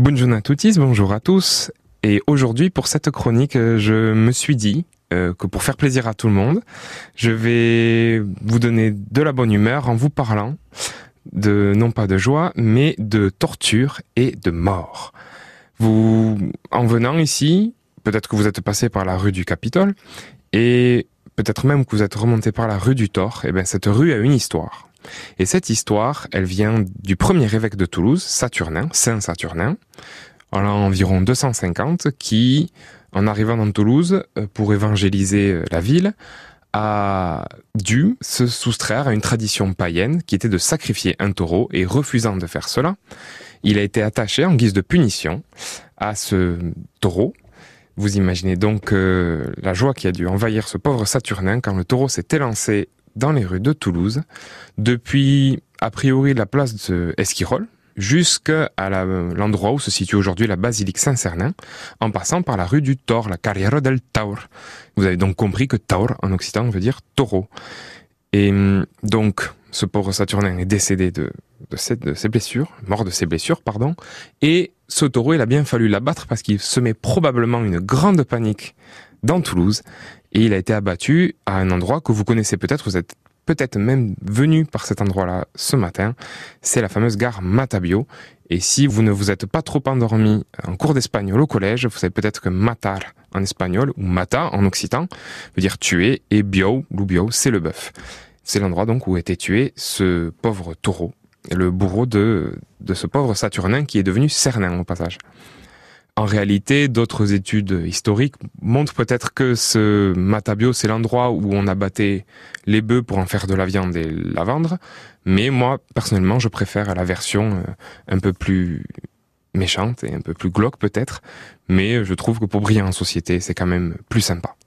Bonjour à tous, bonjour à tous. Et aujourd'hui, pour cette chronique, je me suis dit euh, que pour faire plaisir à tout le monde, je vais vous donner de la bonne humeur en vous parlant de, non pas de joie, mais de torture et de mort. Vous, en venant ici, peut-être que vous êtes passé par la rue du Capitole, et peut-être même que vous êtes remonté par la rue du Thor, et eh bien cette rue a une histoire. Et cette histoire, elle vient du premier évêque de Toulouse, Saturnin, Saint Saturnin, en environ 250, qui, en arrivant dans Toulouse euh, pour évangéliser euh, la ville, a dû se soustraire à une tradition païenne qui était de sacrifier un taureau et refusant de faire cela, il a été attaché en guise de punition à ce taureau. Vous imaginez donc euh, la joie qui a dû envahir ce pauvre Saturnin quand le taureau s'est élancé dans les rues de Toulouse, depuis a priori la place de Esquirol, jusqu'à l'endroit où se situe aujourd'hui la basilique Saint-Cernin, en passant par la rue du Tor, la Carriera del Taur. Vous avez donc compris que Taur en occitan veut dire taureau. Et hum, donc, ce pauvre Saturnin est décédé de, de, de ses blessures, mort de ses blessures, pardon, et ce taureau, il a bien fallu l'abattre parce qu'il semait probablement une grande panique dans Toulouse et il a été abattu à un endroit que vous connaissez peut-être, vous êtes peut-être même venu par cet endroit-là ce matin, c'est la fameuse gare Matabio. Et si vous ne vous êtes pas trop endormi en cours d'espagnol au collège, vous savez peut-être que matar en espagnol ou mata en occitan veut dire tuer et bio, l'oubio, c'est le bœuf. C'est l'endroit donc où était tué ce pauvre taureau, le bourreau de, ce pauvre Saturnin qui est devenu Cernin au passage. En réalité, d'autres études historiques montrent peut-être que ce Matabio, c'est l'endroit où on abattait les bœufs pour en faire de la viande et la vendre. Mais moi, personnellement, je préfère la version euh, un peu plus méchante et un peu plus glauque peut-être. Mais je trouve que pour briller en société, c'est quand même plus sympa.